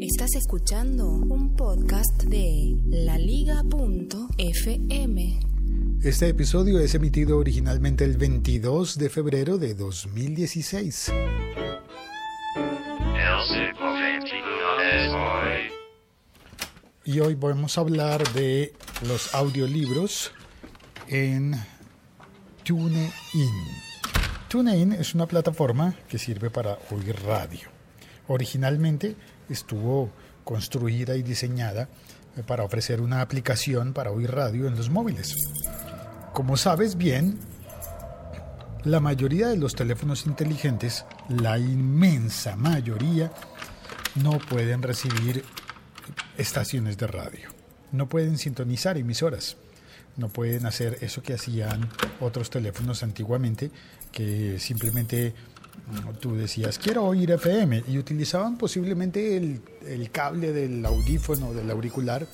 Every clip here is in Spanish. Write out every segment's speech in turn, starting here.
Estás escuchando un podcast de laliga.fm. Este episodio es emitido originalmente el 22 de febrero de 2016. Y hoy vamos a hablar de los audiolibros en TuneIn. TuneIn es una plataforma que sirve para oír radio. Originalmente estuvo construida y diseñada eh, para ofrecer una aplicación para oír radio en los móviles. Como sabes bien, la mayoría de los teléfonos inteligentes, la inmensa mayoría, no pueden recibir estaciones de radio, no pueden sintonizar emisoras, no pueden hacer eso que hacían otros teléfonos antiguamente, que simplemente tú decías, quiero oír FM, y utilizaban posiblemente el, cable del audífono, del auricular,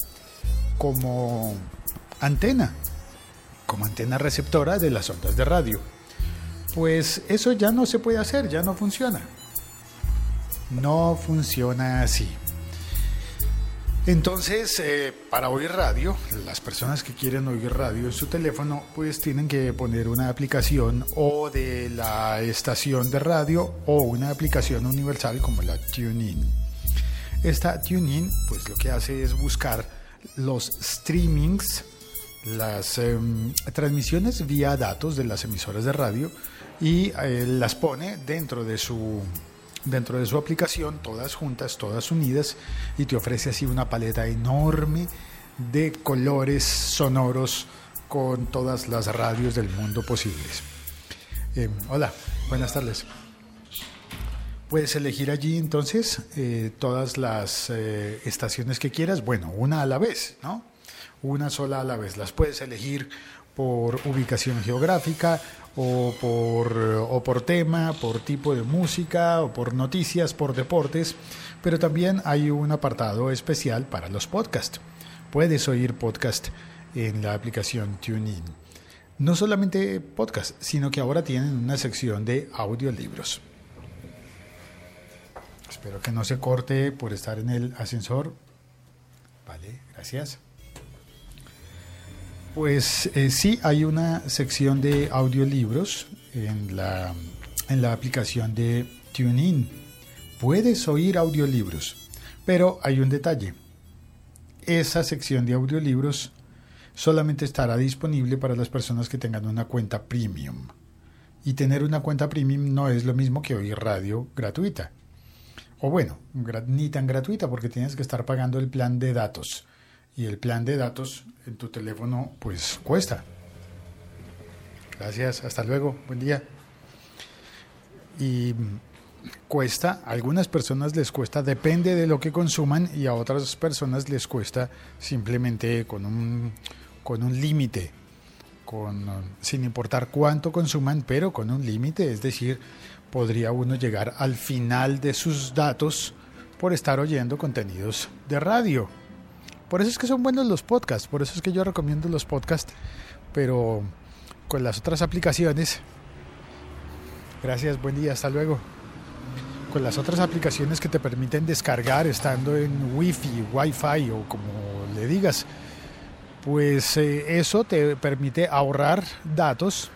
como antena, como antena receptora de las ondas de radio. Pues eso ya no se puede hacer, ya no funciona. No funciona así. Entonces, eh, para oír radio, las personas que quieren oír radio en su teléfono, pues tienen que poner una aplicación o de la estación de radio o una aplicación universal como la TuneIn. Esta TuneIn, pues lo que hace es buscar los streamings, las em, transmisiones vía datos de las emisoras de radio y eh, las pone dentro de su dentro de su aplicación, todas juntas, todas unidas, y te ofrece así una paleta enorme de colores sonoros con todas las radios del mundo posibles. Eh, hola, buenas tardes. Puedes elegir allí entonces eh, todas las eh, estaciones que quieras, bueno, una a la vez, ¿no? Una sola a la vez. Las puedes elegir por ubicación geográfica o por, o por tema, por tipo de música o por noticias, por deportes, pero también hay un apartado especial para los podcasts. Puedes oír podcast en la aplicación TuneIn. No solamente podcast, sino que ahora tienen una sección de audiolibros. Espero que no se corte por estar en el ascensor. Vale, gracias. Pues eh, sí, hay una sección de audiolibros en la, en la aplicación de TuneIn. Puedes oír audiolibros, pero hay un detalle. Esa sección de audiolibros solamente estará disponible para las personas que tengan una cuenta premium. Y tener una cuenta premium no es lo mismo que oír radio gratuita. O bueno, ni tan gratuita porque tienes que estar pagando el plan de datos y el plan de datos en tu teléfono pues cuesta. Gracias, hasta luego, buen día. Y cuesta, a algunas personas les cuesta, depende de lo que consuman y a otras personas les cuesta simplemente con un, con un límite, con, sin importar cuánto consuman, pero con un límite, es decir, podría uno llegar al final de sus datos por estar oyendo contenidos de radio. Por eso es que son buenos los podcasts, por eso es que yo recomiendo los podcasts, pero con las otras aplicaciones, gracias, buen día, hasta luego. Con las otras aplicaciones que te permiten descargar estando en Wi-Fi, Wi-Fi o como le digas, pues eh, eso te permite ahorrar datos,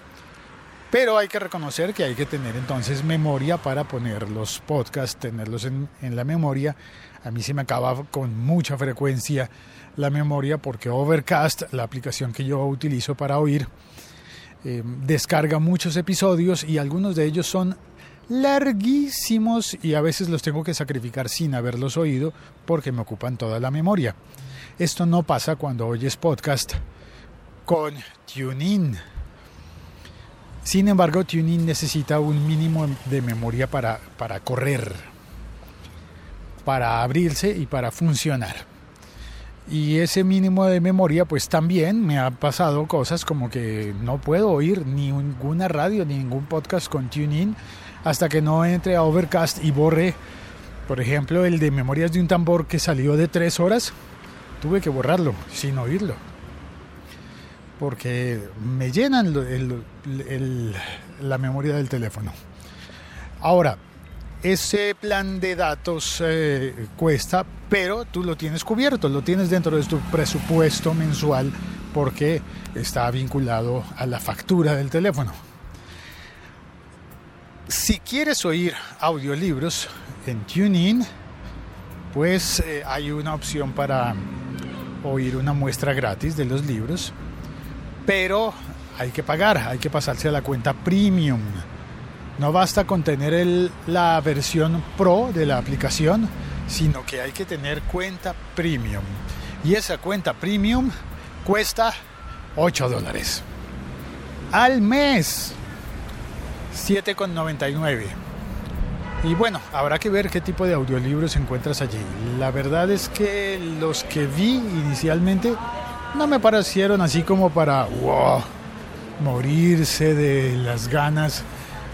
pero hay que reconocer que hay que tener entonces memoria para poner los podcasts, tenerlos en, en la memoria a mí se me acaba con mucha frecuencia la memoria porque Overcast, la aplicación que yo utilizo para oír, eh, descarga muchos episodios y algunos de ellos son larguísimos y a veces los tengo que sacrificar sin haberlos oído porque me ocupan toda la memoria. Esto no pasa cuando oyes podcast con TuneIn. Sin embargo, TuneIn necesita un mínimo de memoria para, para correr, para abrirse y para funcionar. Y ese mínimo de memoria, pues también me ha pasado cosas como que no puedo oír ni ninguna radio ni ningún podcast con TuneIn hasta que no entre a Overcast y borre, por ejemplo, el de Memorias de un tambor que salió de tres horas. Tuve que borrarlo sin oírlo. Porque me llenan la memoria del teléfono. Ahora, ese plan de datos eh, cuesta, pero tú lo tienes cubierto, lo tienes dentro de tu presupuesto mensual porque está vinculado a la factura del teléfono. Si quieres oír audiolibros en TuneIn, pues eh, hay una opción para oír una muestra gratis de los libros, pero hay que pagar, hay que pasarse a la cuenta premium. No basta con tener el, la versión pro de la aplicación, sino que hay que tener cuenta premium. Y esa cuenta premium cuesta 8 dólares. Al mes. 7,99. Y bueno, habrá que ver qué tipo de audiolibros encuentras allí. La verdad es que los que vi inicialmente no me parecieron así como para morirse de las ganas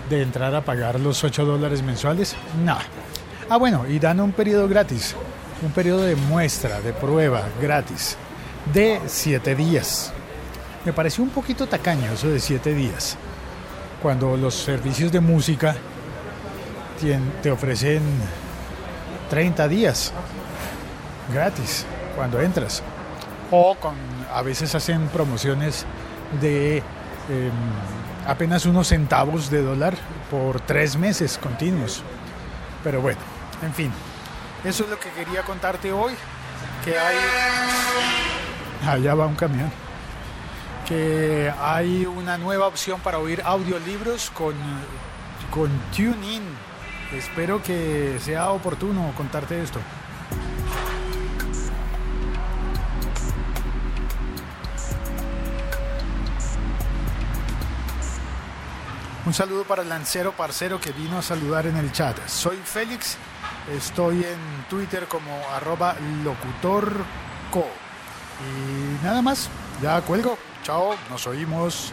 de entrar a pagar los 8 dólares mensuales. No. Ah, bueno, y dan un periodo gratis, un periodo de muestra, de prueba gratis, de 7 días. Me pareció un poquito tacaño eso de 7 días, cuando los servicios de música te ofrecen 30 días gratis cuando entras. O con, a veces hacen promociones de em, apenas unos centavos de dólar por tres meses continuos. Pero bueno, en fin, eso es lo que quería contarte hoy. Que hay. Allá va un camión. Que hay una nueva opción para oír audiolibros con, con TuneIn Espero que sea oportuno contarte esto. Un saludo para el lancero parcero que vino a saludar en el chat. Soy Félix, estoy en Twitter como arroba locutorco. Y nada más, ya cuelgo. Chao, nos oímos.